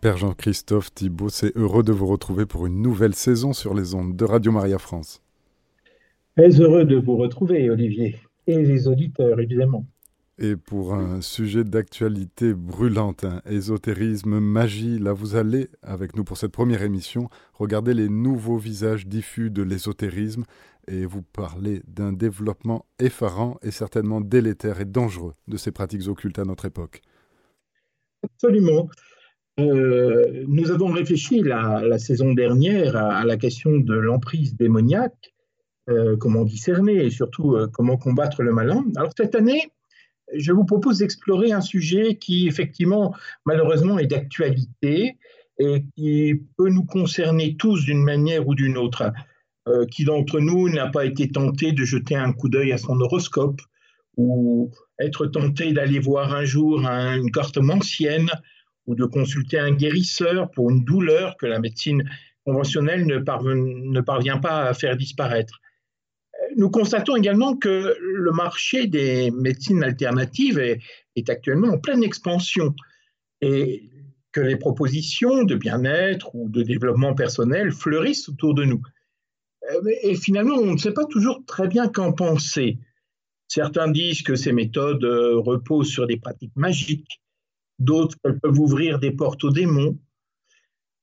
Père Jean-Christophe Thibault, c'est heureux de vous retrouver pour une nouvelle saison sur les ondes de Radio Maria France. Très heureux de vous retrouver, Olivier, et les auditeurs, évidemment. Et pour un sujet d'actualité brûlante, hein, ésotérisme, magie, là vous allez, avec nous pour cette première émission, regarder les nouveaux visages diffus de l'ésotérisme et vous parler d'un développement effarant et certainement délétère et dangereux de ces pratiques occultes à notre époque. Absolument. Euh, nous avons réfléchi la, saison dernière à, la question de l'emprise démoniaque, euh, comment discerner et surtout euh, comment combattre le malin. Alors cette année, je vous propose d'explorer un sujet qui, effectivement, malheureusement, est d'actualité et qui peut nous concerner tous d'une manière ou d'une autre. Qui d'entre nous n'a pas été tenté de jeter un coup d'œil à son horoscope ou être tenté d'aller voir un jour une carte ancienne ou de consulter un guérisseur pour une douleur que la médecine conventionnelle ne, parvient pas à faire disparaître nous constatons également que le marché des médecines alternatives est, actuellement en pleine expansion et que les propositions de bien-être ou de développement personnel fleurissent autour de nous. Euh, et finalement, on ne sait pas toujours très bien qu'en penser. Certains disent que ces méthodes euh, reposent sur des pratiques magiques, d'autres peuvent ouvrir des portes aux démons,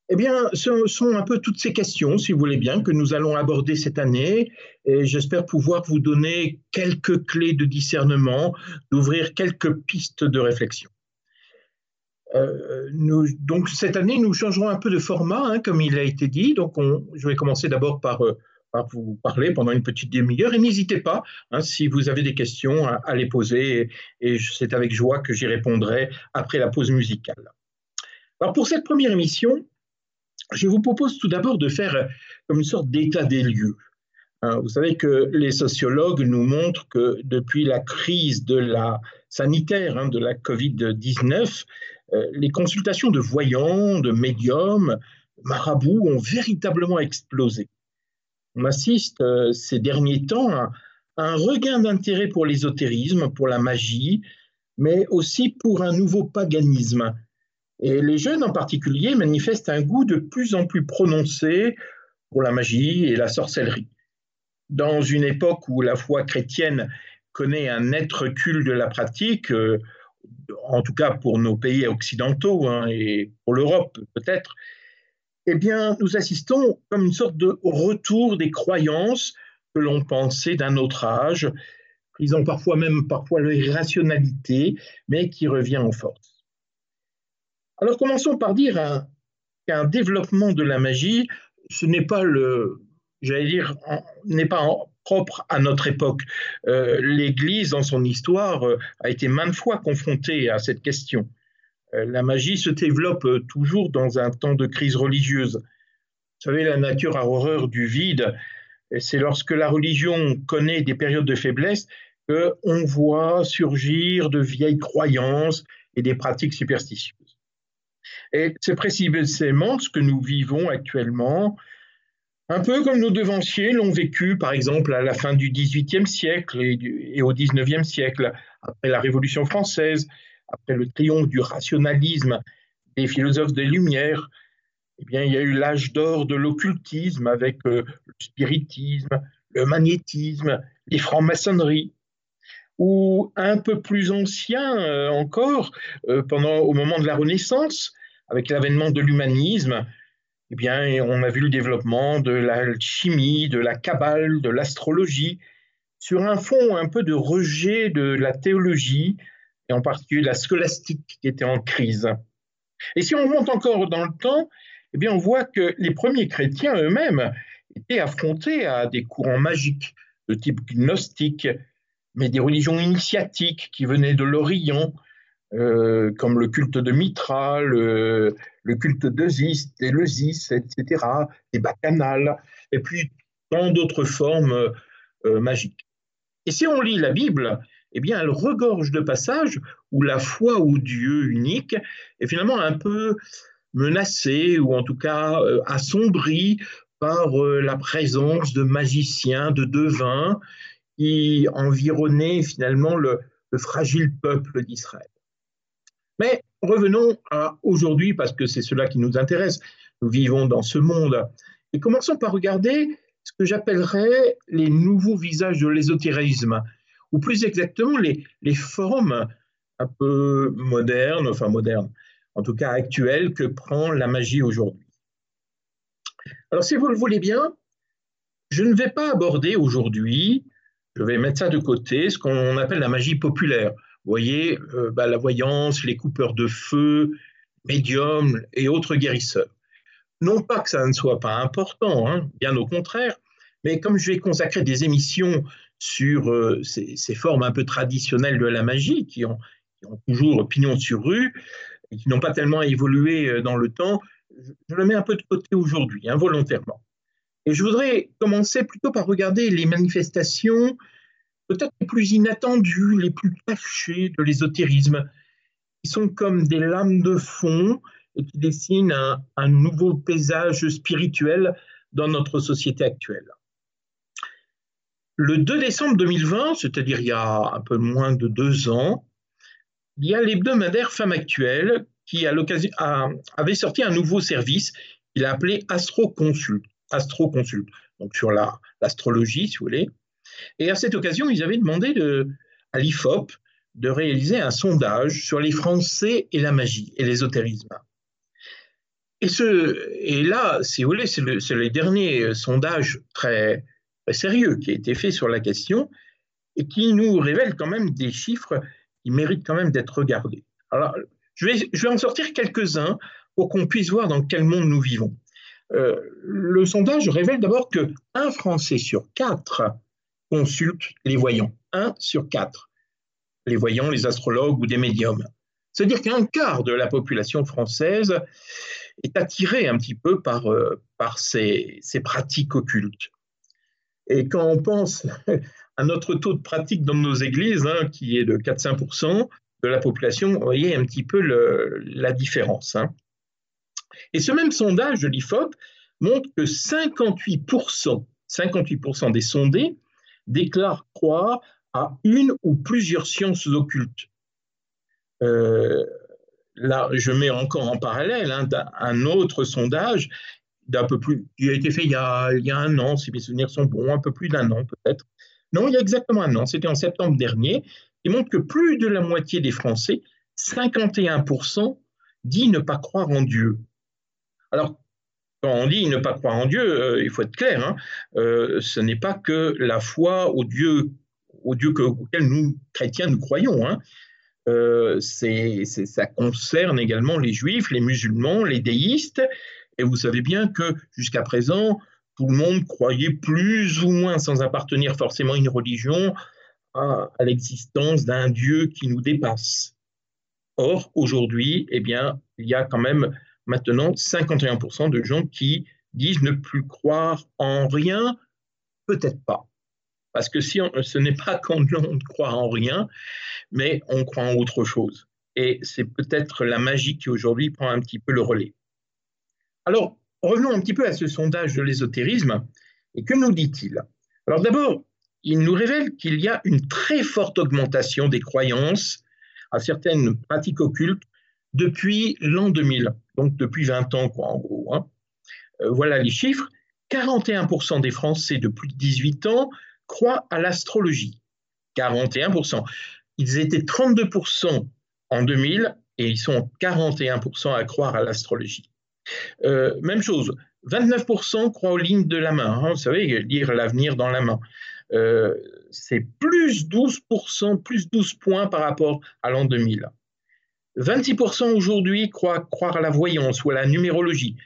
eh bien, ce sont un peu toutes ces questions, si vous voulez bien, que nous allons aborder cette année. Et j'espère pouvoir vous donner quelques clés de discernement, d'ouvrir quelques pistes de réflexion. Euh, donc, cette année, nous changerons un peu de format, hein, comme il a été dit. Donc, je vais commencer d'abord euh, vous parler pendant une petite demi-heure. Et n'hésitez pas, hein, si vous avez des questions, à, les poser. et c'est avec joie que j'y répondrai après la pause musicale. Alors, pour cette première émission, je vous propose tout d'abord de faire euh, comme une sorte d'état des lieux. Hein, vous savez que les sociologues nous montrent que depuis la crise de la sanitaire hein, de la Covid-19, euh, les consultations de voyants, de médiums, marabouts ont véritablement explosé. On assiste euh, ces derniers temps à un regain d'intérêt pour l'ésotérisme, pour la magie, mais aussi pour un nouveau paganisme et les jeunes en particulier manifestent un goût de plus en plus prononcé pour la magie et la sorcellerie. Dans une époque où la foi chrétienne connaît un net recul de la pratique, euh, en tout cas pour nos pays occidentaux hein, et pour l'Europe peut-être, eh bien, nous assistons comme une sorte de retour des croyances que l'on pensait d'un autre âge, prisant parfois même parfois l'irrationalité, mais qui revient en force. Alors commençons par dire qu'un développement de la magie, ce n'est pas le, j'allais dire, n'est pas propre à notre époque. Euh, L'Église, dans son histoire, euh, a été maintes fois confrontée à cette question. Euh, la magie se développe toujours dans un temps de crise religieuse. Vous savez, la nature a horreur du vide. C'est lorsque la religion connaît des périodes de faiblesse qu'on voit surgir de vieilles croyances et des pratiques superstitieuses. Et c'est précisément ce que nous vivons actuellement, un peu comme nos devanciers l'ont vécu, par exemple, à la fin du XVIIIe siècle et, au XIXe siècle, après la Révolution française, après le triomphe du rationalisme des philosophes des Lumières. Eh bien, il y a eu l'âge d'or de l'occultisme avec euh, le spiritisme, le magnétisme, les francs-maçonneries ou un peu plus ancien euh, encore, euh, pendant, au moment de la Renaissance, avec l'avènement de l'humanisme, eh bien, on a vu le développement de la chimie, de la cabale, de l'astrologie, sur un fond un peu de rejet de la théologie, et en particulier la scolastique qui était en crise. Et si on monte encore dans le temps, eh bien, on voit que les premiers chrétiens eux-mêmes étaient affrontés à des courants magiques de type gnostique, mais des religions initiatiques qui venaient de l'Orient, euh, comme le culte de Mitra, le, culte d'Eusis, d'Eleusis, etc., des bacchanales, et puis tant d'autres formes euh, magiques. Et si on lit la Bible, eh bien, elle regorge de passages où la foi au Dieu unique est finalement un peu menacée, ou en tout cas euh, assombrie par la présence de magiciens, de devins, qui environnaient finalement le fragile peuple d'Israël. Mais revenons à aujourd'hui, parce que c'est cela qui nous intéresse. Nous vivons dans ce monde. Et commençons par regarder ce que j'appellerais les nouveaux visages de l'ésotérisme, ou plus exactement les, formes un peu modernes, enfin modernes, en tout cas actuelles, que prend la magie aujourd'hui. Alors si vous le voulez bien, je ne vais pas aborder aujourd'hui, je vais mettre ça de côté, ce qu'on appelle la magie populaire. Vous voyez, euh, bah, la voyance, les coupeurs de feu, médiums et autres guérisseurs. Non pas que ça ne soit pas important, hein, bien au contraire, mais comme je vais consacrer des émissions sur euh, ces, formes un peu traditionnelles de la magie, qui ont, toujours pignon sur rue, et qui n'ont pas tellement évolué euh, dans le temps, je, le mets un peu de côté aujourd'hui, involontairement. Et je voudrais commencer plutôt par regarder les manifestations peut-être les plus inattendues, les plus cachées de l'ésotérisme, qui sont comme des lames de fond et qui dessinent un, nouveau paysage spirituel dans notre société actuelle. Le 2 décembre 2020, c'est-à-dire il y a un peu moins de deux ans, il y a l'hebdomadaire Femme Actuelle qui à avait sorti un nouveau service qu'il a appelé Astro Consult, Astro Consult, donc sur l'astrologie, si vous voulez. Et à cette occasion, ils avaient demandé de, à l'IFOP de réaliser un sondage sur les Français et la magie et l'ésotérisme. Et, et là, si vous voulez, c'est le, le, dernier sondage très, sérieux qui a été fait sur la question et qui nous révèle quand même des chiffres qui méritent quand même d'être regardés. Alors, je vais, en sortir quelques-uns pour qu'on puisse voir dans quel monde nous vivons. Euh, le sondage révèle d'abord que un Français sur quatre consulte les voyants. Un sur quatre. Les voyants, les astrologues ou des médiums. C'est-à-dire qu'un quart de la population française est attiré un petit peu par, euh, ces, pratiques occultes. Et quand on pense à notre taux de pratique dans nos églises, hein, qui est de 4-5% de la population, vous voyez un petit peu la différence. Hein. Et ce même sondage de l'IFOP montre que 58%, 58 des sondés déclarent croire à une ou plusieurs sciences occultes. Euh, là, je mets encore en parallèle hein, un autre sondage d'un peu plus, qui a été fait il y a, il un an, si mes souvenirs sont bons, un peu plus d'un an peut-être. Non, il y a exactement un an, c'était en septembre dernier, qui montre que plus de la moitié des Français, 51%, dit ne pas croire en Dieu. Alors, quand on dit ne pas croire en Dieu, euh, il faut être clair, hein, euh, ce n'est pas que la foi au Dieu, au Dieu auquel nous, chrétiens, nous croyons. Hein. Euh, ça concerne également les juifs, les musulmans, les déistes. Et vous savez bien que jusqu'à présent, tout le monde croyait plus ou moins, sans appartenir forcément à une religion, à, l'existence d'un Dieu qui nous dépasse. Or, aujourd'hui, eh bien, il y a quand même maintenant 51% de gens qui disent ne plus croire en rien, peut-être pas. Parce que si ce n'est pas qu'on ne croit en rien, mais on croit en autre chose. Et c'est peut-être la magie qui aujourd'hui prend un petit peu le relais. Alors, revenons un petit peu à ce sondage de l'ésotérisme. Et que nous dit-il? Alors d'abord, il nous révèle qu'il y a une très forte augmentation des croyances à certaines pratiques occultes depuis l'an 2000, donc depuis 20 ans, quoi, en gros. Hein. Euh, voilà les chiffres. 41% des Français de plus de 18 ans croient à l'astrologie. 41%. Ils étaient 32% en 2000 et ils sont 41% à croire à l'astrologie. Euh, même chose, 29% croient aux lignes de la main. Hein, vous savez, lire l'avenir dans la main. Euh, c'est plus 12%, plus 12 points par rapport à l'an 2000. 26% aujourd'hui croient croire à la voyance ou à la numérologie.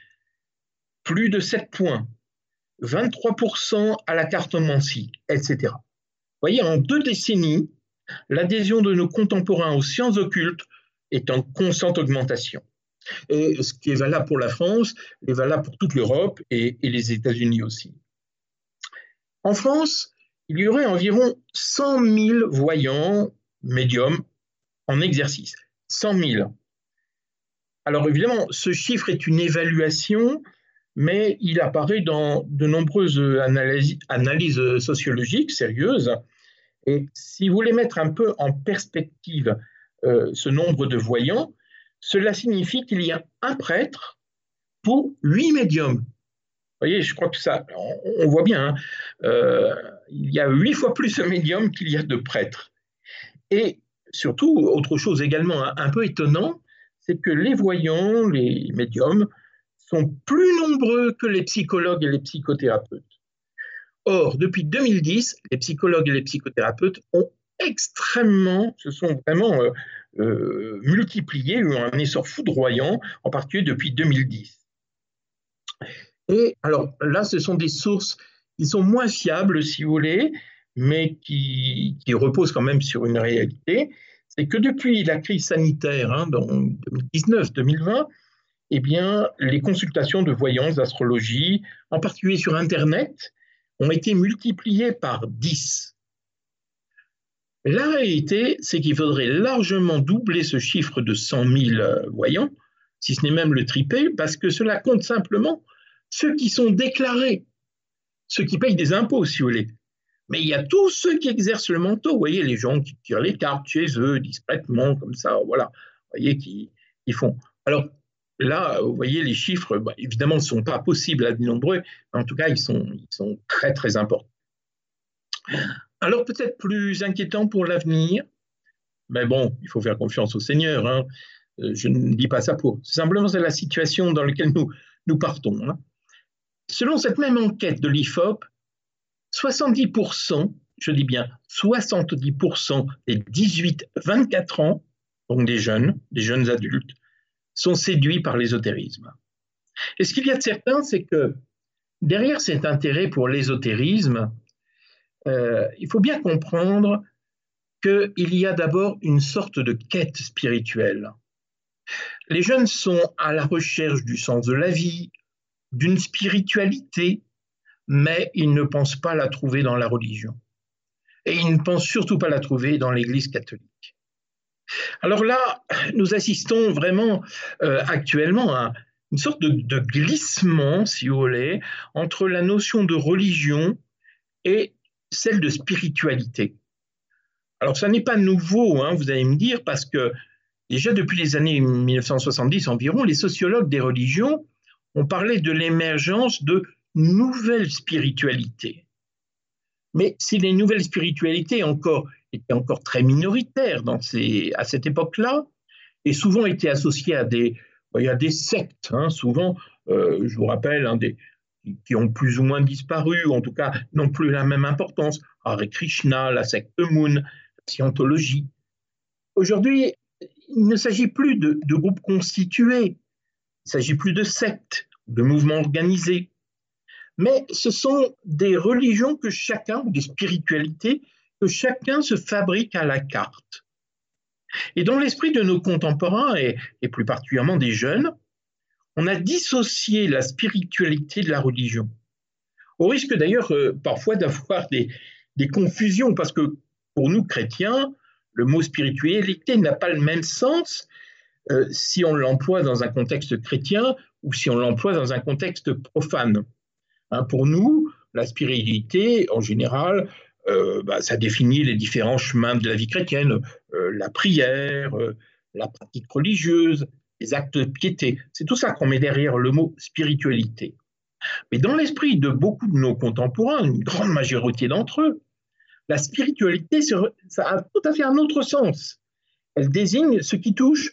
Plus de 7 points. 23% à la cartomancie, etc. Vous voyez, en deux décennies, l'adhésion de nos contemporains aux sciences occultes est en constante augmentation. Et ce qui est valable pour la France est valable pour toute l'Europe et, les États-Unis aussi. En France, il y aurait environ 100 000 voyants médiums en exercice. 100 000. Alors évidemment, ce chiffre est une évaluation, mais il apparaît dans de nombreuses analyses, sociologiques sérieuses. Et si vous voulez mettre un peu en perspective euh, ce nombre de voyants, cela signifie qu'il y a un prêtre pour huit médiums. Vous voyez, je crois que ça, on, voit bien, hein. euh, il y a huit fois plus de médiums qu'il y a de prêtres. Et surtout, autre chose également un peu étonnant, c'est que les voyants, les médiums, sont plus nombreux que les psychologues et les psychothérapeutes. Or, depuis 2010, les psychologues et les psychothérapeutes ont extrêmement, se sont vraiment euh, euh, multipliés, eu un essor foudroyant, en particulier depuis 2010. Et alors là, ce sont des sources qui sont moins fiables, si vous voulez, mais qui, reposent quand même sur une réalité. C'est que depuis la crise sanitaire, hein, dans 2019-2020, eh bien, les consultations de voyance, d'astrologie, en particulier sur Internet, ont été multipliées par 10. La réalité, c'est qu'il faudrait largement doubler ce chiffre de 100 000 euh, voyants, si ce n'est même le tripler, parce que cela compte simplement ceux qui sont déclarés, ceux qui payent des impôts, si vous voulez. Mais il y a tous ceux qui exercent le manteau, vous voyez, les gens qui tirent les cartes chez eux, discrètement, comme ça, voilà, vous voyez, qui, font. Alors, Là, vous voyez, les chiffres, bah, évidemment, ne sont pas possibles à nombreux, mais en tout cas, ils sont, ils sont très, très importants. Alors, peut-être plus inquiétant pour l'avenir, mais bon, il faut faire confiance au Seigneur. Hein. Euh, je ne dis pas ça pour. Simplement, c'est la situation dans laquelle nous, nous partons. Hein. Selon cette même enquête de l'IFOP, 70%, je dis bien 70% des 18-24 ans, donc des jeunes, des jeunes adultes, sont séduits par l'ésotérisme. Et ce qu'il y a de certain, c'est que derrière cet intérêt pour l'ésotérisme, euh, il faut bien comprendre qu'il y a d'abord une sorte de quête spirituelle. Les jeunes sont à la recherche du sens de la vie, d'une spiritualité, mais ils ne pensent pas la trouver dans la religion. Et ils ne pensent surtout pas la trouver dans l'Église catholique. Alors là, nous assistons vraiment euh, actuellement à une sorte de, glissement, si vous voulez, entre la notion de religion et celle de spiritualité. Alors ça n'est pas nouveau, hein, vous allez me dire, parce que déjà depuis les années 1970 environ, les sociologues des religions ont parlé de l'émergence de nouvelles spiritualités. Mais si les nouvelles spiritualités encore était encore très minoritaire dans ces, à cette époque-là, et souvent était associé à des, il des sectes, hein, souvent, euh, je vous rappelle, des, qui ont plus ou moins disparu, ou en tout cas n'ont plus la même importance. Hare Krishna, la secte Moon, la scientologie. Aujourd'hui, il ne s'agit plus de, de, groupes constitués, il ne s'agit plus de sectes, de mouvements organisés, mais ce sont des religions que chacun, ou des spiritualités, que chacun se fabrique à la carte. Et dans l'esprit de nos contemporains, et, plus particulièrement des jeunes, on a dissocié la spiritualité de la religion. Au risque d'ailleurs euh, parfois d'avoir des, confusions, parce que pour nous chrétiens, le mot spiritualité n'a pas le même sens euh, si on l'emploie dans un contexte chrétien ou si on l'emploie dans un contexte profane. Hein, pour nous, la spiritualité, en général, euh, bah, ça définit les différents chemins de la vie chrétienne, la prière, la pratique religieuse, les actes de piété. C'est tout ça qu'on met derrière le mot spiritualité. Mais dans l'esprit de beaucoup de nos contemporains, une grande majorité d'entre eux, la spiritualité, ça a tout à fait un autre sens. Elle désigne ce qui touche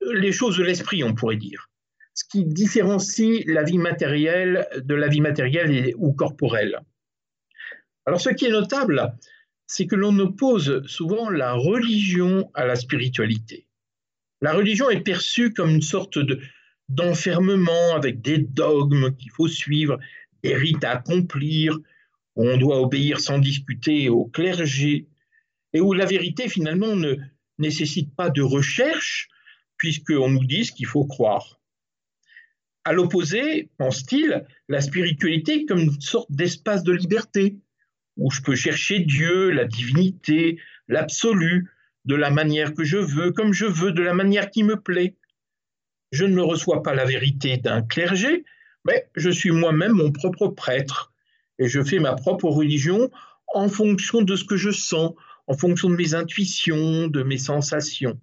les choses de l'esprit, on pourrait dire. Ce qui différencie la vie matérielle de la vie matérielle ou corporelle. Alors ce qui est notable, c'est que l'on oppose souvent la religion à la spiritualité. La religion est perçue comme une sorte d'enfermement avec des dogmes qu'il faut suivre, des rites à accomplir, où on doit obéir sans discuter au clergé, et où la vérité finalement ne nécessite pas de recherche, puisqu'on nous dit ce qu'il faut croire. À l'opposé, pense-t-il, la spiritualité comme une sorte d'espace de liberté, où je peux chercher Dieu, la divinité, l'absolu, de la manière que je veux, comme je veux, de la manière qui me plaît. Je ne reçois pas la vérité d'un clergé, mais je suis moi-même mon propre prêtre, et je fais ma propre religion en fonction de ce que je sens, en fonction de mes intuitions, de mes sensations.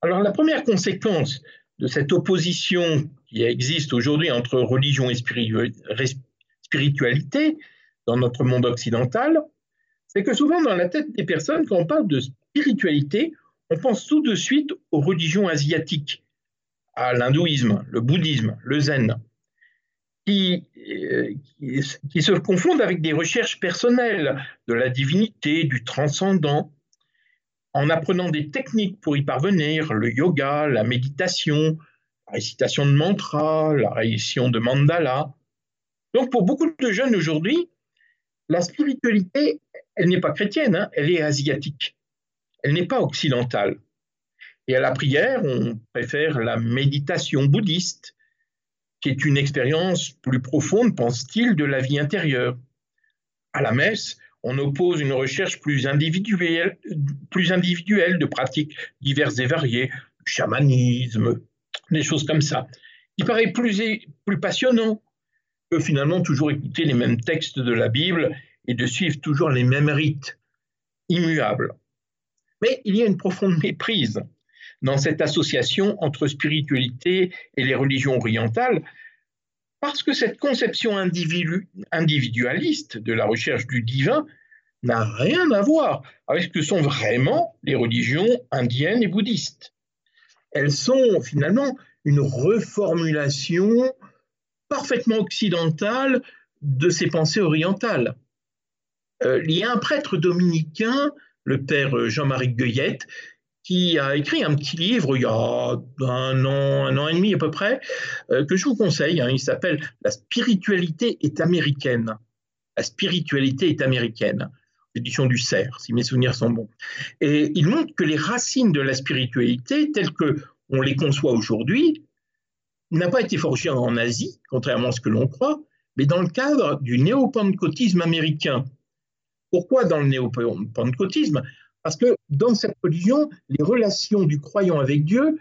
Alors la première conséquence de cette opposition qui existe aujourd'hui entre religion et spiritualité dans notre monde occidental, c'est que souvent dans la tête des personnes, quand on parle de spiritualité, on pense tout de suite aux religions asiatiques, à l'hindouisme, le bouddhisme, le zen, qui, euh, qui, se confondent avec des recherches personnelles de la divinité, du transcendant, en apprenant des techniques pour y parvenir, le yoga, la méditation, la récitation de mantras, la récitation de mandala. Donc pour beaucoup de jeunes aujourd'hui, la spiritualité, elle n'est pas chrétienne, hein, elle est asiatique. Elle n'est pas occidentale. Et à la prière, on préfère la méditation bouddhiste, qui est une expérience plus profonde, pense-t-il, de la vie intérieure. À la messe, on oppose une recherche plus individuelle, plus individuelle de pratiques diverses et variées, chamanisme, des choses comme ça. Il paraît plus, plus passionnant que finalement toujours écouter les mêmes textes de la Bible et de suivre toujours les mêmes rites immuables. Mais il y a une profonde méprise dans cette association entre spiritualité et les religions orientales, parce que cette conception individualiste de la recherche du divin n'a rien à voir avec ce que sont vraiment les religions indiennes et bouddhistes. Elles sont finalement une reformulation parfaitement occidentale de ces pensées orientales. Euh, il y a un prêtre dominicain, le père Jean-Marie Gueuyette, qui a écrit un petit livre il y a un an, un an et demi à peu près, euh, que je vous conseille. Hein. il s'appelle La spiritualité est américaine. La spiritualité est américaine. Édition du Cerf, si mes souvenirs sont bons. Et il montre que les racines de la spiritualité, telles que on les conçoit aujourd'hui, n'a pas été forgée en Asie, contrairement à ce que l'on croit, mais dans le cadre du néo-pentecôtisme américain. Pourquoi dans le néo-pentecôtisme Parce que dans cette religion, les relations du croyant avec Dieu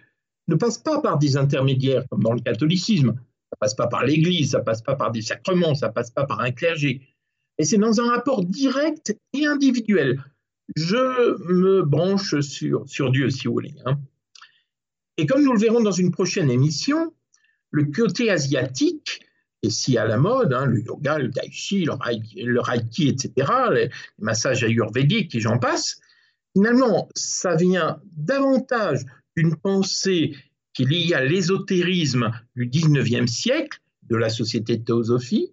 ne passent pas par des intermédiaires, comme dans le catholicisme. Ça passe pas par l'Église, ça passe pas par des sacrements, ça passe pas par un clergé. Et c'est dans un rapport direct et individuel. Je me branche sur, Dieu, si vous voulez. Hein. Et comme nous le verrons dans une prochaine émission, le côté asiatique si à la mode, hein, le yoga, le tai chi, le reiki, etc., les, massages ayurvédiques et j'en passe, finalement, ça vient davantage d'une pensée qui est liée à l'ésotérisme du 19e siècle, de la société de théosophie,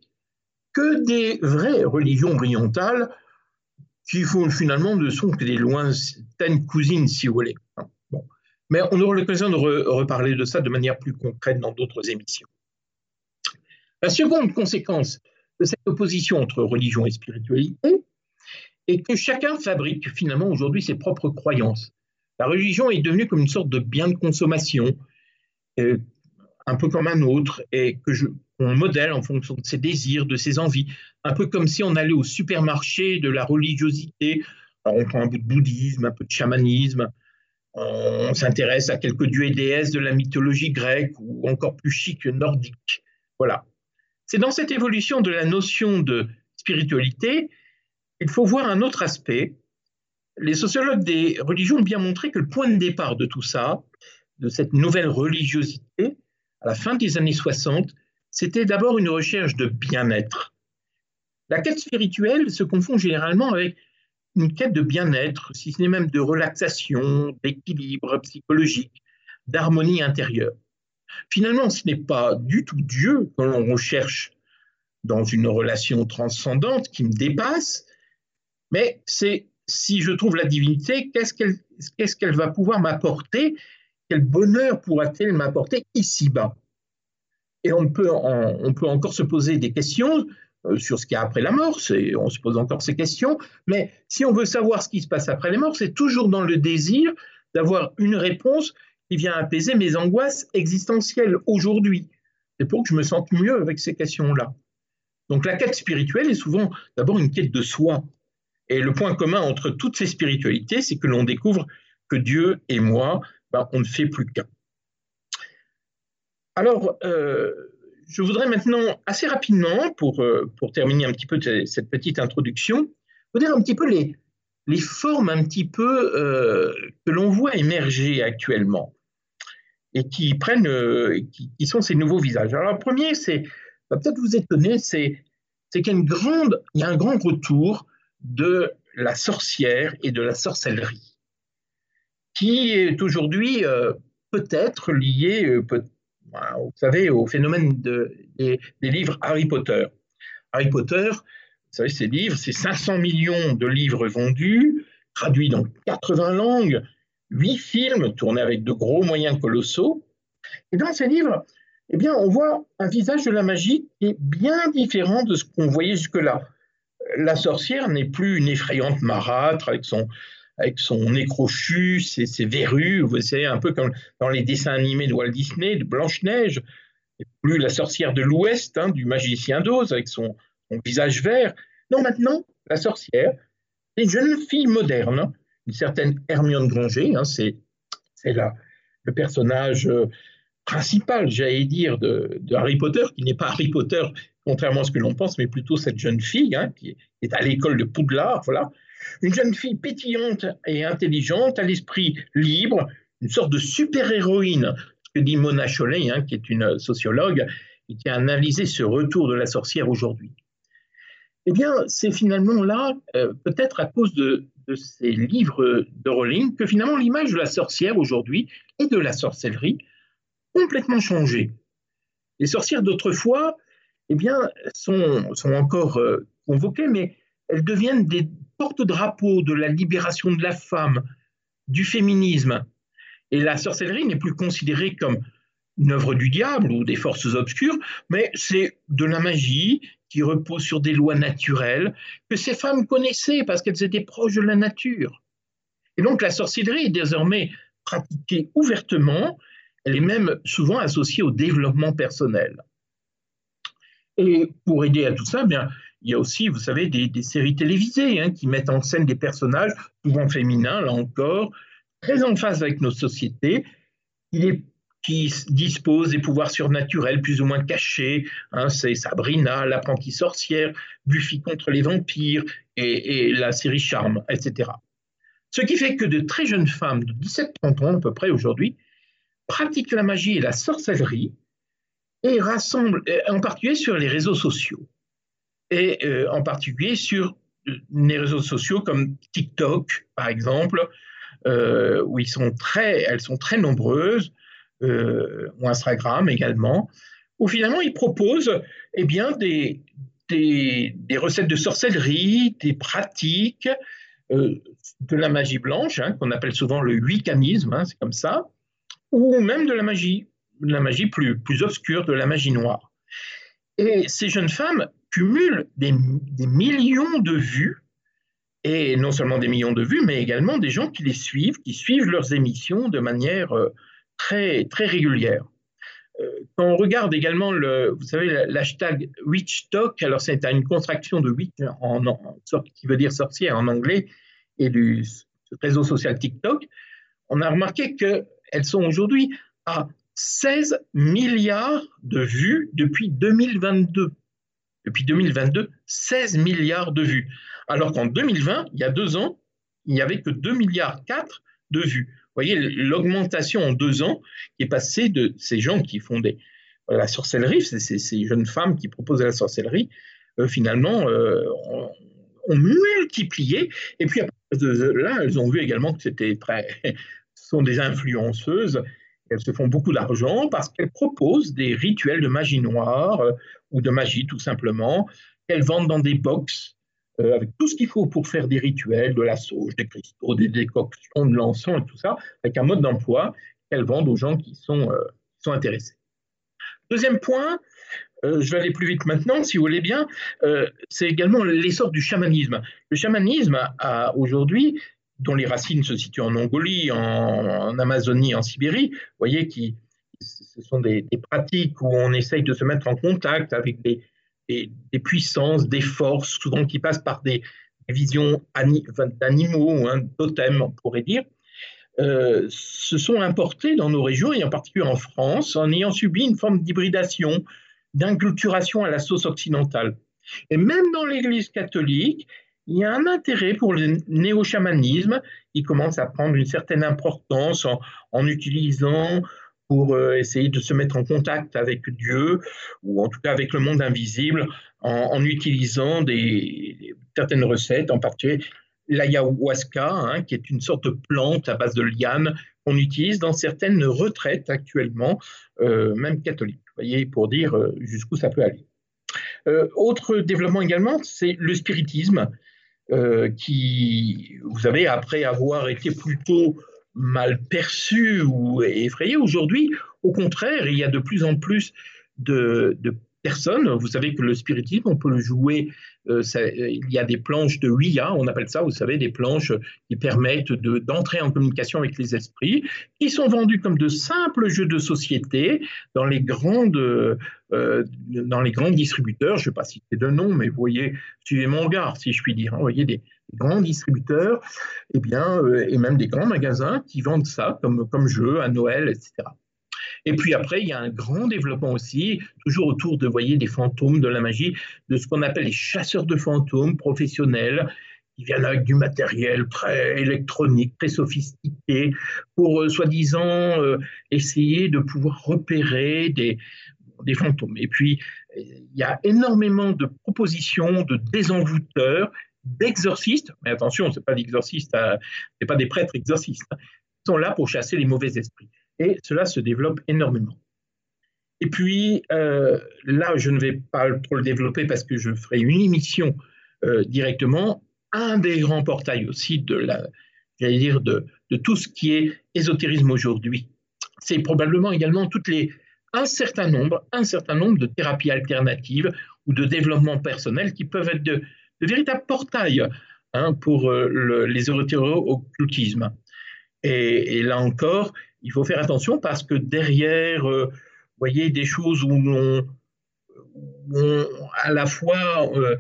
que des vraies religions orientales qui font finalement ne sont que des lointaines cousines, si vous voulez. Mais on aura l'occasion de reparler de ça de manière plus concrète dans d'autres émissions. La seconde conséquence de cette opposition entre religion et spiritualité est que chacun fabrique finalement aujourd'hui ses propres croyances. La religion est devenue comme une sorte de bien de consommation, euh, un peu comme un autre, et que modèle en fonction de ses désirs, de ses envies, un peu comme si on allait au supermarché de la religiosité. on prend un bout de bouddhisme, un peu de chamanisme, on s'intéresse à quelques dieux et déesses de la mythologie grecque ou encore plus chic nordique. Voilà. C'est dans cette évolution de la notion de spiritualité qu'il faut voir un autre aspect. Les sociologues des religions ont bien montré que le point de départ de tout ça, de cette nouvelle religiosité, à la fin des années 60, c'était d'abord une recherche de bien-être. La quête spirituelle se confond généralement avec une quête de bien-être, si ce n'est même de relaxation, d'équilibre psychologique, d'harmonie intérieure. Finalement, ce n'est pas du tout Dieu que l'on recherche dans une relation transcendante qui me dépasse, mais c'est si je trouve la divinité, qu'est-ce qu'elle va pouvoir m'apporter? Quel bonheur pourra-t-elle m'apporter ici-bas? Et on peut, on peut encore se poser des questions euh, sur ce qu'il y a après la mort, on se pose encore ces questions, mais si on veut savoir ce qui se passe après la mort, c'est toujours dans le désir d'avoir une réponse qui vient apaiser mes angoisses existentielles aujourd'hui. C'est pour que je me sente mieux avec ces questions-là. Donc la quête spirituelle est souvent d'abord une quête de soi. Et le point commun entre toutes ces spiritualités, c'est que l'on découvre que Dieu et moi, ben, on ne fait plus qu'un. Alors, euh, je voudrais maintenant, assez rapidement, pour, euh, pour terminer un petit peu cette petite introduction, vous dire un petit peu les, les formes un petit peu euh, que l'on voit émerger actuellement. Et qui prennent, qui, sont ces nouveaux visages. Alors, le premier, c'est, va peut-être vous étonner, c'est, qu'il y a, un grand retour de la sorcière et de la sorcellerie, qui est aujourd'hui peut-être lié, vous savez, au phénomène des, livres Harry Potter. Harry Potter, vous savez, ces livres, c'est 500 millions de livres vendus, traduits dans 80 langues, 8 films tournés avec de gros moyens colossaux. Et dans ces livres, eh bien, on voit un visage de la magie qui est bien différent de ce qu'on voyait jusque-là. La sorcière n'est plus une effrayante marâtre avec son, avec son nez crochu, ses, ses, verrues, vous savez, un peu comme dans les dessins animés de Walt Disney, de Blanche-Neige, plus la sorcière de l'Ouest, hein, du magicien d'Oz, avec son, visage vert. Non, maintenant, la sorcière, c'est une jeune fille moderne, une certaine Hermione Granger, hein, c'est le personnage euh, principal, j'allais dire, de, Harry Potter, qui n'est pas Harry Potter, contrairement à ce que l'on pense, mais plutôt cette jeune fille hein, qui est à l'école de Poudlard, voilà, une jeune fille pétillante et intelligente, à l'esprit libre, une sorte de super-héroïne, ce que dit Mona Chollet, hein, qui est une sociologue, et qui a analysé ce retour de la sorcière aujourd'hui. Eh bien, c'est finalement là, euh, peut-être à cause de, ces livres de Rowling, que finalement l'image de la sorcière aujourd'hui et de la sorcellerie complètement changé. Les sorcières d'autrefois, eh bien, sont, sont encore euh, convoquées, mais elles deviennent des porte-drapeaux de la libération de la femme, du féminisme. Et la sorcellerie n'est plus considérée comme une œuvre du diable ou des forces obscures, mais c'est de la magie qui repose sur des lois naturelles que ces femmes connaissaient parce qu'elles étaient proches de la nature. Et donc la sorcellerie est désormais pratiquée ouvertement, elle est même souvent associée au développement personnel. Et pour aider à tout ça, bien, il y a aussi, vous savez, des, séries télévisées hein, qui mettent en scène des personnages, souvent féminins, là encore, très en phase avec nos sociétés, qui, disposent des pouvoirs surnaturels plus ou moins cachés. Hein, c'est Sabrina, l'apprentie sorcière, Buffy contre les vampires et, la série Charme, etc. Ce qui fait que de très jeunes femmes de 17-30 ans à peu près aujourd'hui pratiquent la magie et la sorcellerie et rassemblent en particulier sur les réseaux sociaux et euh, en particulier sur les réseaux sociaux comme TikTok, par exemple, euh, où elles sont très nombreuses, euh, ou Instagram également, où finalement ils proposent eh bien, des, des, recettes de sorcellerie, des pratiques, de la magie blanche, hein, qu'on appelle souvent le wiccanisme, hein, c'est comme ça, ou même de la magie, de la magie plus, plus obscure, de la magie noire. Et ces jeunes femmes cumulent des, millions de vues, et non seulement des millions de vues, mais également des gens qui les suivent, qui suivent leurs émissions de manière euh, très, très régulière. Euh, quand on regarde également, le, vous savez, l'hashtag WitchTok, alors c'est une contraction de witch en, qui veut dire sorcière en anglais, et du réseau social TikTok, on a remarqué qu'elles sont aujourd'hui à 16 milliards de vues depuis 2022. Depuis 2022, 16 milliards de vues. Alors qu'en 2020, il y a deux ans, il n'y avait que 2 milliards 4 de vues. Voyez l'augmentation en deux ans qui est passée de ces gens qui font des, la sorcellerie, ces jeunes femmes qui proposent la sorcellerie, euh, finalement, euh, ont, multiplié. Et puis là, elles ont vu également que c'était très, sont des influenceuses elles se font beaucoup d'argent parce qu'elles proposent des rituels de magie noire euh, ou de magie tout simplement, qu'elles vendent dans des box euh, avec tout ce qu'il faut pour faire des rituels, de la sauge, des cristaux, des décoctions, de l'encens et tout ça, avec un mode d'emploi qu'elles vendent aux gens qui sont, euh, intéressés. Deuxième point, je vais aller plus vite maintenant, si vous voulez bien, c'est également l'essor du chamanisme. Le chamanisme aujourd'hui dont les racines se situent en Mongolie, en, Amazonie, en Sibérie, vous voyez, qui, ce sont des, pratiques où on essaye de se mettre en contact avec des, des, puissances, des forces, souvent qui passent par des, visions d'animaux, hein, totems, on pourrait dire, euh, se sont importés dans nos régions, et en particulier en France, en ayant subi une forme d'hybridation, d'inculturation à la sauce occidentale. Et même dans l'Église catholique, il y a un intérêt pour le néo-chamanisme. Il commence à prendre une certaine importance en, utilisant pour essayer de se mettre en contact avec Dieu ou en tout cas avec le monde invisible en, utilisant des, certaines recettes, en particulier l'ayahuasca, hein, qui est une sorte de plante à base de lianes qu'on utilise dans certaines retraites actuellement, même catholiques. Voyez, pour dire jusqu'où ça peut aller. autre développement également, c'est le spiritisme. Euh, qui, vous savez, après avoir été plutôt mal perçu ou effrayé, aujourd'hui, au contraire, il y a de plus en plus de, de personne. Vous savez que le spiritisme, on peut le jouer. Euh, il y a des planches de Ouija, on appelle ça, vous savez, des planches qui permettent d'entrer en communication avec les esprits, qui sont vendues comme de simples jeux de société dans les grandes, euh, dans les grands distributeurs. Je ne vais pas citer de nom, mais vous voyez, suivez mon regard, si je puis dire. Hein, vous voyez des, grands distributeurs, et eh bien, euh, et même des grands magasins qui vendent ça comme, comme jeu à Noël, etc. Et puis après, il y a un grand développement aussi, toujours autour de, voyez, des fantômes, de la magie, de ce qu'on appelle les chasseurs de fantômes professionnels, qui viennent avec du matériel très électronique, très sophistiqué, pour euh, soi-disant essayer de pouvoir repérer des, des fantômes. Et puis, il y a énormément de propositions de désenvoûteurs, d'exorcistes, mais attention, ce pas d'exorcistes, euh, ce pas des prêtres exorcistes, hein, ils sont là pour chasser les mauvais esprits et cela se développe énormément. Et puis, euh, là, je ne vais pas trop le développer parce que je ferai une émission euh, directement. Un des grands portails aussi de la, j'allais dire, de, de, tout ce qui est ésotérisme aujourd'hui, c'est probablement également toutes les, un certain nombre, un certain nombre de thérapies alternatives ou de développement personnel qui peuvent être de, véritables portails hein, pour euh, les occultismes. Et, là encore, il faut faire attention parce que derrière, euh, vous voyez, des choses où on, à la fois, euh,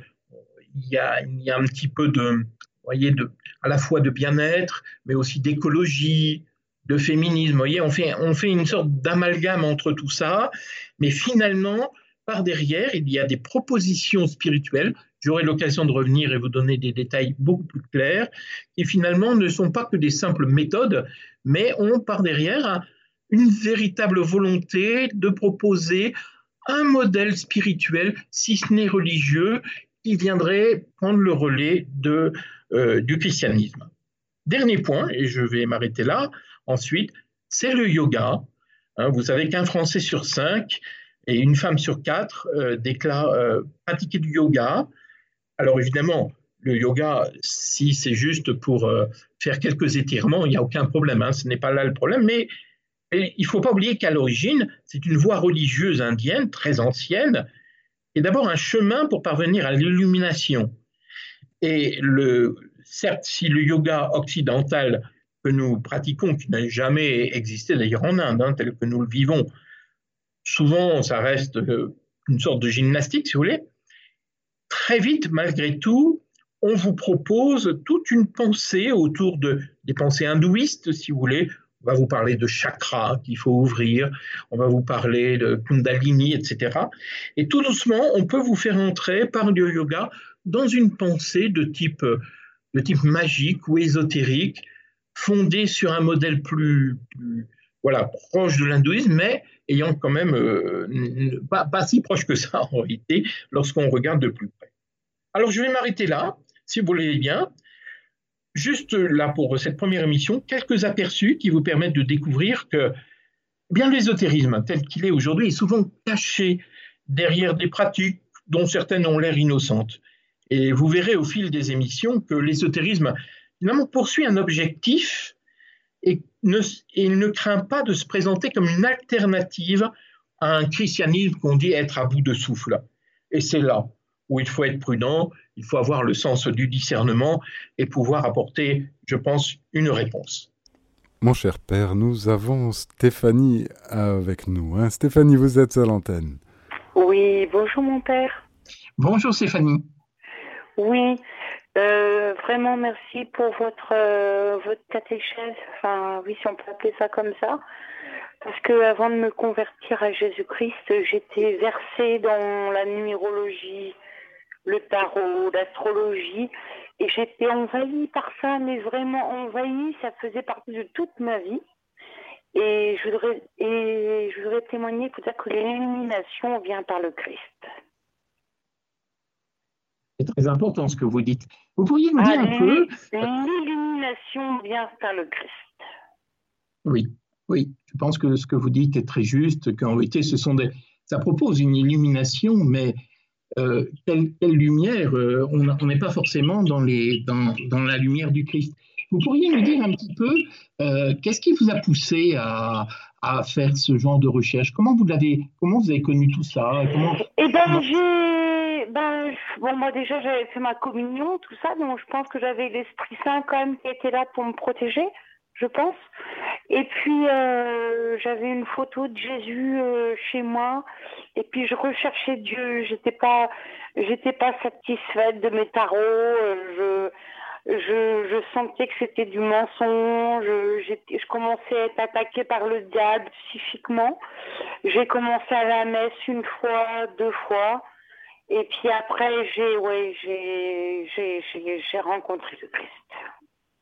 il, y a, un petit peu de, voyez, à la fois de bien-être, mais aussi d'écologie, de féminisme. Vous voyez, on fait, on fait une sorte d'amalgame entre tout ça, mais finalement, par derrière, il y a des propositions spirituelles. J'aurai l'occasion de revenir et vous donner des détails beaucoup plus clairs, qui finalement ne sont pas que des simples méthodes, mais ont par derrière une véritable volonté de proposer un modèle spirituel, si ce n'est religieux, qui viendrait prendre le relais de, euh, du christianisme. Dernier point, et je vais m'arrêter là, ensuite, c'est le yoga. Hein, vous savez qu'un Français sur cinq et une femme sur quatre euh, déclarent euh, pratiquer du yoga. Alors évidemment, le yoga, si c'est juste pour euh, faire quelques étirements, il n'y a aucun problème, hein, ce n'est pas là le problème, mais il ne faut pas oublier qu'à l'origine, c'est une voie religieuse indienne très ancienne, et d'abord un chemin pour parvenir à l'illumination. Et certes, si le yoga occidental que nous pratiquons, qui n'a jamais existé d'ailleurs en Inde, hein, tel que nous le vivons, souvent ça reste euh, une sorte de gymnastique, si vous voulez, très vite, malgré tout, on vous propose toute une pensée autour de, des pensées hindouistes, si vous voulez. On va vous parler de chakra qu'il faut ouvrir, on va vous parler de kundalini, etc. Et tout doucement, on peut vous faire entrer par le yoga dans une pensée de type, de type magique ou ésotérique, fondée sur un modèle plus, voilà, proche de l'hindouisme, mais ayant quand même euh, pas, pas, si proche que ça en réalité lorsqu'on regarde de plus près. Alors je vais m'arrêter là si vous voulez bien, juste là pour cette première émission, quelques aperçus qui vous permettent de découvrir que bien l'ésotérisme tel qu'il est aujourd'hui est souvent caché derrière des pratiques dont certaines ont l'air innocentes. Et vous verrez au fil des émissions que l'ésotérisme finalement poursuit un objectif et, ne, et ne craint pas de se présenter comme une alternative à un christianisme qu'on dit être à bout de souffle. Et c'est là où il faut être prudent, il faut avoir le sens du discernement et pouvoir apporter, je pense, une réponse. Mon cher père, nous avons Stéphanie avec nous. Hein. Stéphanie, vous êtes à l'antenne. Oui, bonjour mon père. Bonjour Stéphanie. Oui, euh, vraiment merci pour votre, euh, votre catéchèse. Enfin, oui, si on peut appeler ça comme ça. Parce que avant de me convertir à Jésus-Christ, j'étais versée dans la numérologie, le tarot, l'astrologie. Et j'étais envahie par ça, mais vraiment envahie. Ça faisait partie de toute ma vie. Et je voudrais, et je voudrais témoigner peut-être que l'illumination vient par le Christ. C'est très important ce que vous dites. Vous pourriez nous dire un peu. L'illumination vient par le Christ. Oui, oui. Je pense que ce que vous dites est très juste, qu'en réalité, ce sont des, ça propose une illumination, mais euh, quelle, lumière euh, On n'est pas forcément dans, les, dans, dans, la lumière du Christ. Vous pourriez nous dire un petit peu euh, qu'est-ce qui vous a poussé à, à, faire ce genre de recherche? Comment vous l'avez Comment vous avez connu tout ça? Comment, Eh ben, j'ai ben, bon, moi déjà j'avais fait ma communion, tout ça, donc je pense que j'avais l'Esprit Saint quand même qui était là pour me protéger je pense. Et puis euh, j'avais une photo de Jésus euh, chez moi. Et puis je recherchais Dieu. J'étais pas, j'étais pas satisfaite de mes tarots. Euh, je, je, je sentais que c'était du mensonge. Je commençais à être attaquée par le diable psychiquement. J'ai commencé à la messe une fois, deux fois. Et puis après, j'ai, ouais, j'ai, j'ai, j'ai rencontré le Christ.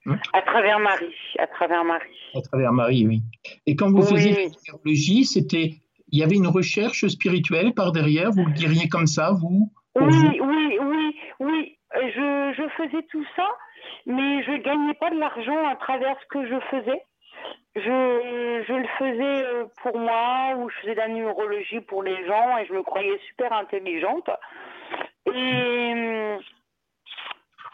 Hein à travers Marie, à travers Marie. À travers Marie, oui. Et quand vous faisiez la théologie, c'était, il y avait une recherche spirituelle par derrière. Vous le diriez comme ça, vous Oui, oui, oui, oui. Je, je, faisais tout ça, mais je gagnais pas de l'argent à travers ce que je faisais. Je, je le faisais euh, pour moi, ou je faisais de la numérologie pour les gens, et je me croyais super intelligente. Et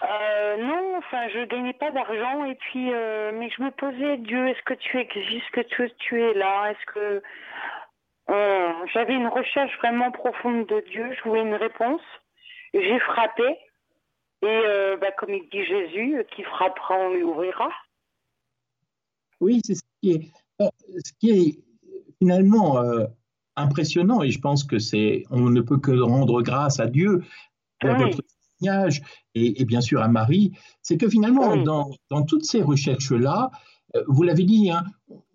euh, non, enfin, je gagnais pas d'argent et puis, euh, mais je me posais, Dieu, est-ce que tu existes, que tu, tu es là, est-ce que euh, j'avais une recherche vraiment profonde de Dieu, je voulais une réponse, j'ai frappé et bah, comme il dit Jésus, qui frappera, on lui ouvrira. Oui, c'est ce qui est, ce qui est finalement impressionnant et je pense que c'est, on ne peut que rendre grâce à Dieu pour votre et, bien sûr à Marie, c'est que finalement, dans, dans, toutes ces recherches-là, euh, vous l'avez dit, hein,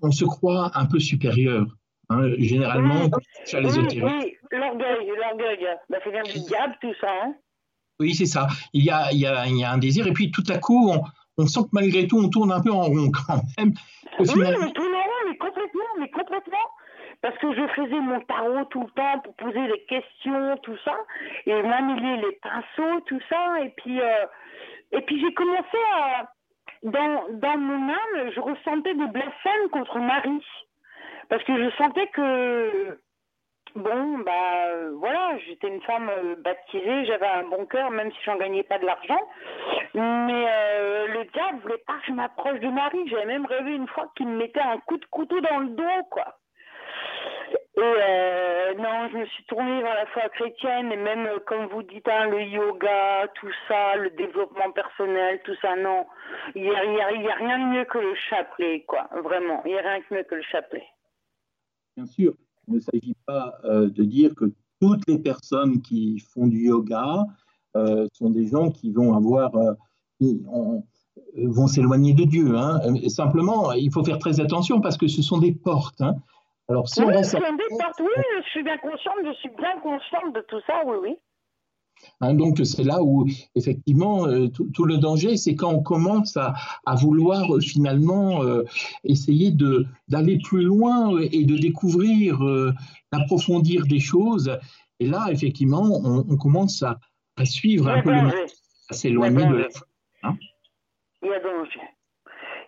on se croit un peu supérieur. Hein, généralement, sur les oui, oui, l'orgueil, l'orgueil. Bah, c'est bien du diable, tout ça. Hein oui, c'est ça. Il y, a, il, y a, il y, a, un désir, et puis tout à coup, on, on, sent que malgré tout, on tourne un peu en rond quand même. Oui, finalement... on tourne en rond, mais complètement, mais complètement parce que je faisais mon tarot tout le temps pour poser des questions, tout ça, et manier les pinceaux, tout ça, et puis, euh, et puis j'ai commencé à, dans, dans mon âme, je ressentais des blasphèmes contre Marie, parce que je sentais que, bon, bah voilà, j'étais une femme euh, baptisée, j'avais un bon cœur, même si j'en gagnais pas de l'argent, mais euh, le diable voulait pas que je m'approche de Marie, j'avais même rêvé une fois qu'il me mettait un coup de couteau dans le dos, quoi. Et euh, non, je me suis tournée vers la foi chrétienne et même, comme vous dites, hein, le yoga, tout ça, le développement personnel, tout ça, non. Il n'y a, y a, a, rien de mieux que le chapelet, quoi. Vraiment, il n'y a rien de mieux que le chapelet. Bien sûr, il ne s'agit pas euh, de dire que toutes les personnes qui font du yoga euh, sont des gens qui vont avoir... Euh, qui ont, vont s'éloigner de Dieu. Hein. Simplement, il faut faire très attention parce que ce sont des portes. Hein. Alors, si oui, on reste... oui, je suis bien consciente, je suis bien consciente de tout ça, oui, oui. Hein, donc c'est là où effectivement euh, tout, le danger, c'est quand on commence à, à vouloir euh, finalement euh, essayer de d'aller plus loin et de découvrir, d'approfondir des choses. Et là, effectivement, on, on commence à, à, suivre un peu le à s'éloigner de la. Hein Il y a danger.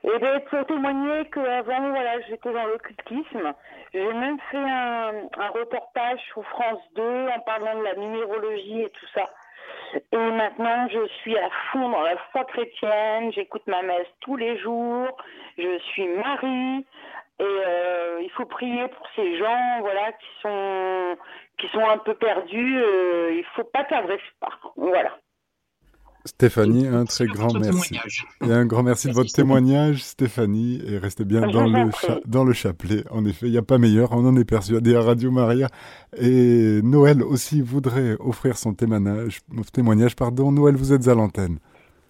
Et pour témoigner qu'avant, voilà, j'étais dans l'occultisme. J'ai même fait un, un, reportage sur France 2 en parlant de la numérologie et tout ça. Et maintenant, je suis à fond dans la foi chrétienne. J'écoute ma messe tous les jours. Je suis Marie. Et euh, il faut prier pour ces gens, voilà, qui sont qui sont un peu perdus. Euh, il faut pas cadrer ce Voilà. Stéphanie, un très grand merci. Et un grand merci de votre témoignage, Stéphanie, et restez bien dans le, dans le chapelet. En effet, il n'y a pas meilleur, on en est persuadé à Radio Maria. Et Noël aussi voudrait offrir son témoignage. témoignage pardon. Noël, vous êtes à l'antenne.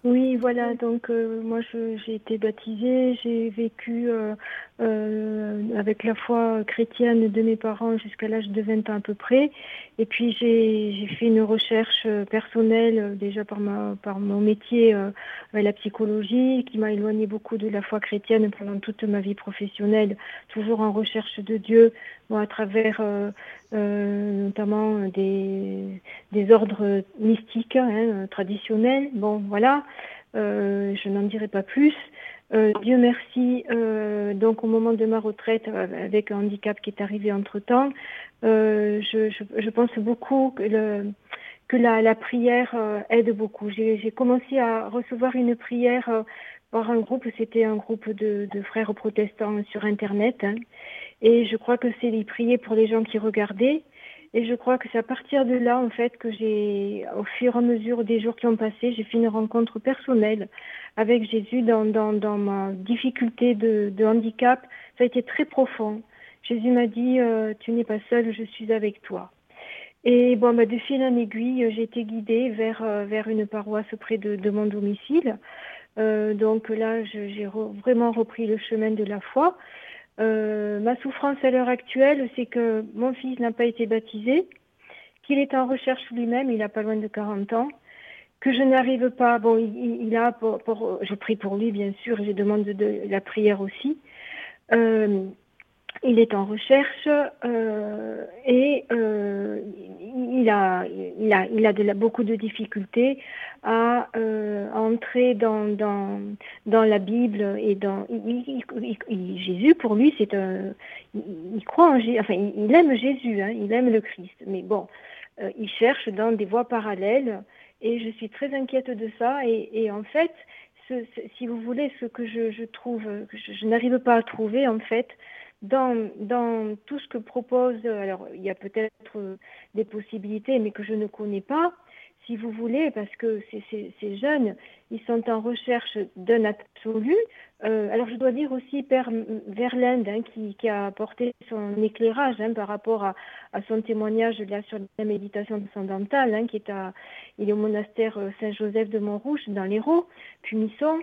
Oui, voilà, donc euh, moi j'ai été baptisée, j'ai vécu euh, euh, avec la foi chrétienne de mes parents jusqu'à l'âge de 20 ans à peu près. Et puis j'ai fait une recherche personnelle déjà par, ma, par mon métier, la psychologie, qui m'a éloigné beaucoup de la foi chrétienne pendant toute ma vie professionnelle, toujours en recherche de Dieu, à travers notamment des, des ordres mystiques hein, traditionnels. Bon, voilà. Euh, je n'en dirai pas plus. Euh, Dieu merci, euh, donc au moment de ma retraite, avec un handicap qui est arrivé entre-temps, je, pense beaucoup que, le, que la, prière aide beaucoup. J'ai commencé à recevoir une prière par un groupe, c'était un groupe de, frères protestants sur Internet, hein. Et je crois que c'est les prier pour les gens qui regardaient. Et je crois que c'est à partir de là, en fait, que j'ai, au fur et à mesure des jours qui ont passé, j'ai fait une rencontre personnelle avec Jésus dans, dans, dans ma difficulté de, de, handicap. Ça a été très profond. Jésus m'a dit, euh, tu n'es pas seul, je suis avec toi. Et bon, bah, de fil en aiguille, j'ai été guidée vers, euh, vers une paroisse près de, de mon domicile. Euh, donc là, j'ai vraiment repris le chemin de la foi. Euh, ma souffrance à l'heure actuelle, c'est que mon fils n'a pas été baptisé, qu'il est en recherche lui-même, il n'a pas loin de 40 ans, que je n'arrive pas, bon, il, a, pour, je prie pour lui bien sûr, je demande de, la prière aussi. Euh, il est en recherche euh, et euh, il a, il il beaucoup de difficultés à, euh, entrer dans, la Bible et dans Jésus. Pour lui, c'est un, il, croit en enfin, il, aime Jésus, hein, il aime le Christ. Mais bon, il cherche dans des voies parallèles et je suis très inquiète de ça. Et, en fait, ce, si vous voulez, ce que je, je trouve, je, je n'arrive pas à trouver en fait dans, tout ce que propose, alors il y a peut-être des possibilités, mais que je ne connais pas, si vous voulez, parce que ces, jeunes, ils sont en recherche d'un absolu. Euh, alors je dois dire aussi Père Verlinde, hein, qui, a apporté son éclairage hein, par rapport à, son témoignage sur la méditation transcendantale, hein, qui est à, il est au monastère euh, Saint-Joseph de Montrouge, dans l'Hérault, Punisson.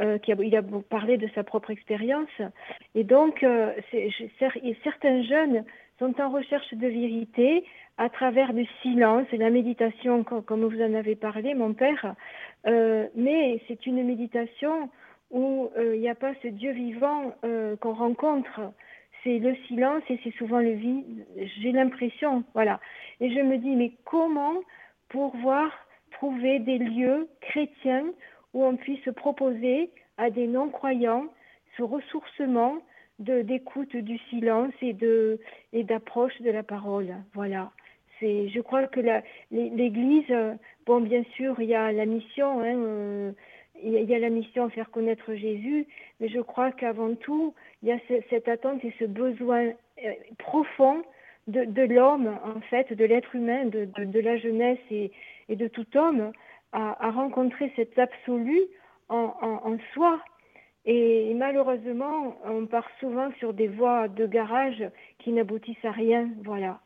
Euh, il a parlé de sa propre expérience. Et donc, euh, certains jeunes sont en recherche de vérité à travers le silence et la méditation, comme vous en avez parlé, mon père. Euh, mais c'est une méditation où il n'y a pas ce Dieu vivant qu'on rencontre. C'est le silence et c'est souvent le vide. J'ai l'impression, voilà. Et je me dis, mais comment pouvoir trouver des lieux chrétiens où on puisse proposer à des non-croyants ce ressourcement d'écoute du silence et d'approche de la parole. Voilà. C'est, je crois que l'Église, bon, bien sûr, il y a la mission, hein, euh, il y a la mission à faire connaître Jésus, mais je crois qu'avant tout, il y a cette attente et ce besoin euh, profond de, l'homme, en fait, de l'être humain, de, la jeunesse et de tout homme, à, rencontrer cet absolu en, soi. Et, malheureusement, on part souvent sur des voies de garage qui n'aboutissent à rien. Voilà.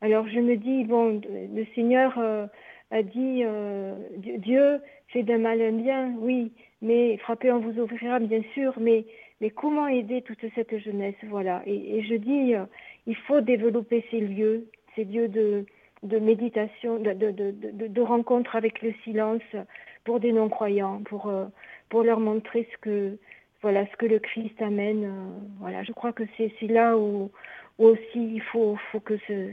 Alors je me dis, bon, le Seigneur euh, a dit, euh, Dieu fait d'un mal un bien, oui, mais frappez, on vous ouvrira, bien sûr, mais, mais comment aider toute cette jeunesse Voilà. Et, et je dis, euh, il faut développer ces lieux, ces lieux de, de méditation, de, de, de, de, rencontre avec le silence pour des non-croyants, pour, euh, pour leur montrer ce que, voilà, ce que le Christ amène. Euh, voilà, je crois que c'est là où, aussi il faut, faut que ce,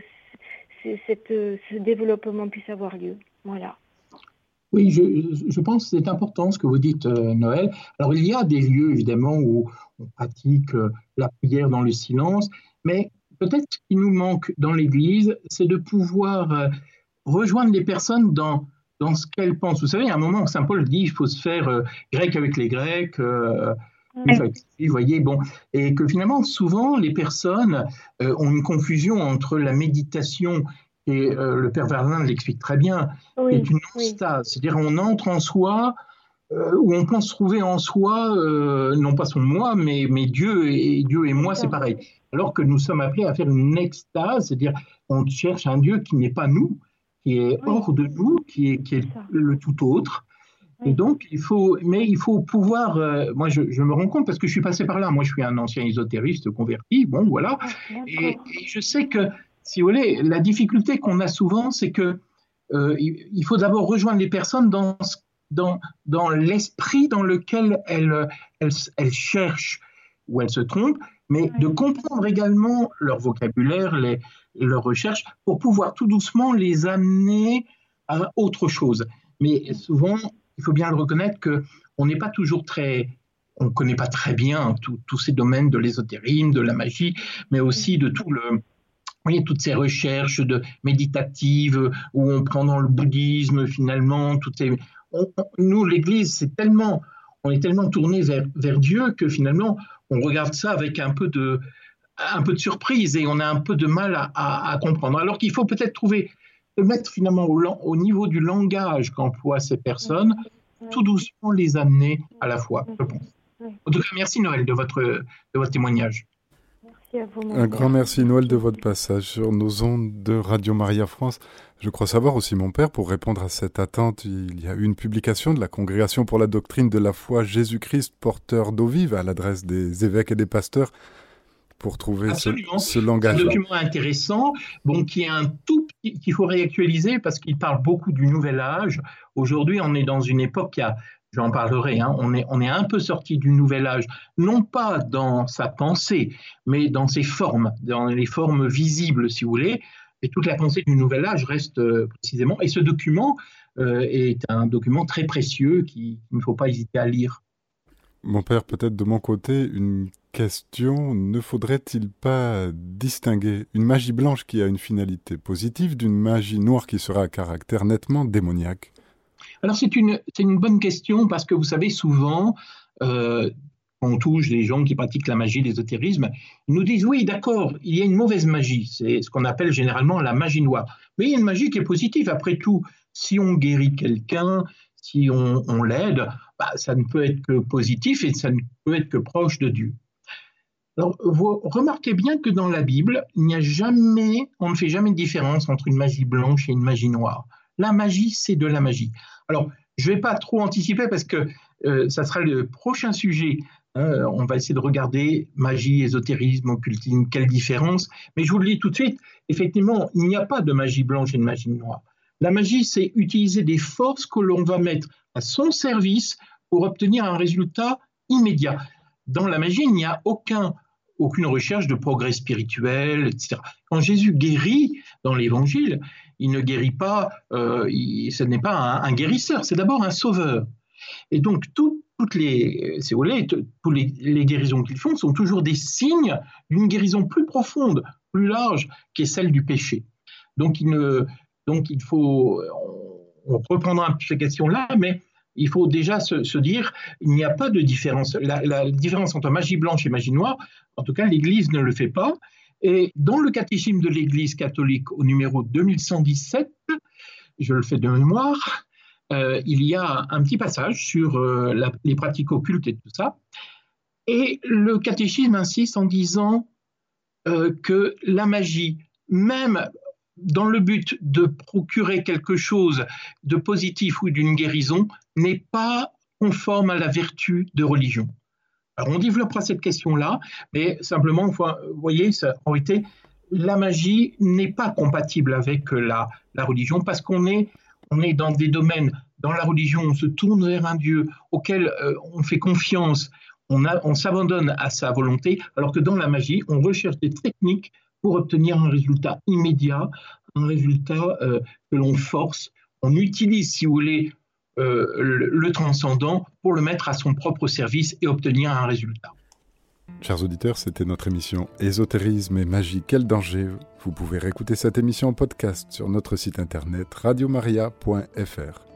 cette, ce développement puisse avoir lieu. Voilà. Oui, je, je pense que c'est important ce que vous dites, euh, Noël. Alors, il y a des lieux, évidemment, où on pratique la prière dans le silence, mais peut-être ce qui nous manque dans l'Église, c'est de pouvoir euh, rejoindre les personnes dans, dans ce qu'elles pensent. Vous savez, à un moment, Saint Paul dit il faut se faire euh, grec avec les Grecs. Euh, vous voyez, bon, et que finalement, souvent, les personnes ont une confusion entre la méditation et le Père Verdun l'explique très bien, oui, est une stase, c'est-à-dire on entre en soi, où on pense trouver en soi, non pas son moi, mais, mais Dieu et Dieu et moi, c'est pareil alors que nous sommes appelés à faire une extase, c'est-à-dire on cherche un Dieu qui n'est pas nous, qui est hors de nous, qui est, qui est le tout autre. Et donc, il faut, mais il faut pouvoir. Euh, moi, je, me rends compte parce que je suis passé par là. Moi, je suis un ancien ésotériste converti. Bon, voilà. Et, je sais que, si vous voulez, la difficulté qu'on a souvent, c'est que euh, il, faut d'abord rejoindre les personnes dans, dans, dans l'esprit dans lequel elles, elles, elles, cherchent ou elles se trompent, mais de comprendre également leur vocabulaire, les, leurs recherches, pour pouvoir tout doucement les amener à autre chose. Mais souvent, il faut bien le reconnaître que on n'est pas toujours très on ne connaît pas très bien tous ces domaines de l'ésotérisme, de la magie, mais aussi de tout le, voyez, toutes ces recherches de méditatives où on prend dans le bouddhisme finalement, toutes ces, nous l'Église, c'est tellement, on est tellement tourné vers, vers Dieu que finalement on regarde ça avec un peu de, un peu de surprise et on a un peu de mal à, à comprendre. Alors qu'il faut peut-être trouver mettre finalement au, niveau du langage qu'emploient ces personnes, tout doucement les amener à la fois, je pense. En tout cas, merci Noël de votre, de votre témoignage. Un grand merci Noël de votre passage sur nos ondes de Radio Maria France. Je crois savoir aussi mon père, pour répondre à cette attente, il y a eu une publication de la Congrégation pour la doctrine de la foi Jésus-Christ, porteur d'eau vive, à l'adresse des évêques et des pasteurs pour trouver ce, langage. C'est un document intéressant, bon, qui est un tout qu'il faut réactualiser parce qu'il parle beaucoup du nouvel âge. Aujourd'hui, on est dans une époque qui a, j'en parlerai, hein, on, est, un peu sorti du nouvel âge, non pas dans sa pensée, mais dans ses formes, dans les formes visibles, si vous voulez. Et toute la pensée du nouvel âge reste euh, précisément. Et ce document euh, est un document très précieux qu'il ne faut pas hésiter à lire. Mon père, peut-être de mon côté, une question, ne faudrait-il pas distinguer une magie blanche qui a une finalité positive d'une magie noire qui sera à caractère nettement démoniaque? Alors c'est une, une bonne question parce que vous savez, souvent, euh, on touche des gens qui pratiquent la magie, l'ésotérisme, ils nous disent oui, d'accord, il y a une mauvaise magie, c'est ce qu'on appelle généralement la magie noire. Mais il y a une magie qui est positive, après tout, si on guérit quelqu'un, si on, l'aide, bah, ça ne peut être que positif et ça ne peut être que proche de Dieu. Alors, vous remarquez bien que dans la Bible, il n'y a jamais, on ne fait jamais de différence entre une magie blanche et une magie noire. La magie, c'est de la magie. Alors, je ne vais pas trop anticiper parce que euh, ça sera le prochain sujet. Hein. on va essayer de regarder magie, ésotérisme, occultisme, quelle différence. Mais je vous le dis tout de suite, effectivement, il n'y a pas de magie blanche et de magie noire. La magie, c'est utiliser des forces que l'on va mettre à son service pour obtenir un résultat immédiat. Dans la magie, il n'y a aucun aucune recherche de progrès spirituel, etc. Quand Jésus guérit dans l'Évangile, il ne guérit pas, euh, ce n'est pas un, guérisseur, c'est d'abord un sauveur. Et donc toutes les, si vous toutes les, guérisons qu'il font sont toujours des signes d'une guérison plus profonde, plus large, qui est celle du péché. Donc il, ne, donc il faut, on, reprendra ces questions-là, mais il faut déjà se, dire, il n'y a pas de différence. La, différence entre magie blanche et magie noire, en tout cas, l'Église ne le fait pas. Et dans le catéchisme de l'Église catholique au numéro 2117, je le fais de mémoire, euh, il y a un petit passage sur euh, les pratiques occultes et tout ça. Et le catéchisme insiste en disant euh, que la magie, même dans le but de procurer quelque chose de positif ou d'une guérison, n'est pas conforme à la vertu de religion. Alors on développera cette question-là, mais simplement, vous voyez, en réalité, la magie n'est pas compatible avec la, la religion parce qu'on est, on est dans des domaines, dans la religion, on se tourne vers un Dieu auquel euh, on fait confiance, on, on s'abandonne à sa volonté, alors que dans la magie, on recherche des techniques pour obtenir un résultat immédiat, un résultat euh, que l'on force. On utilise, si vous voulez, euh, le, transcendant pour le mettre à son propre service et obtenir un résultat. Chers auditeurs, c'était notre émission Ésotérisme et magie, quel danger Vous pouvez réécouter cette émission en podcast sur notre site internet radiomaria.fr.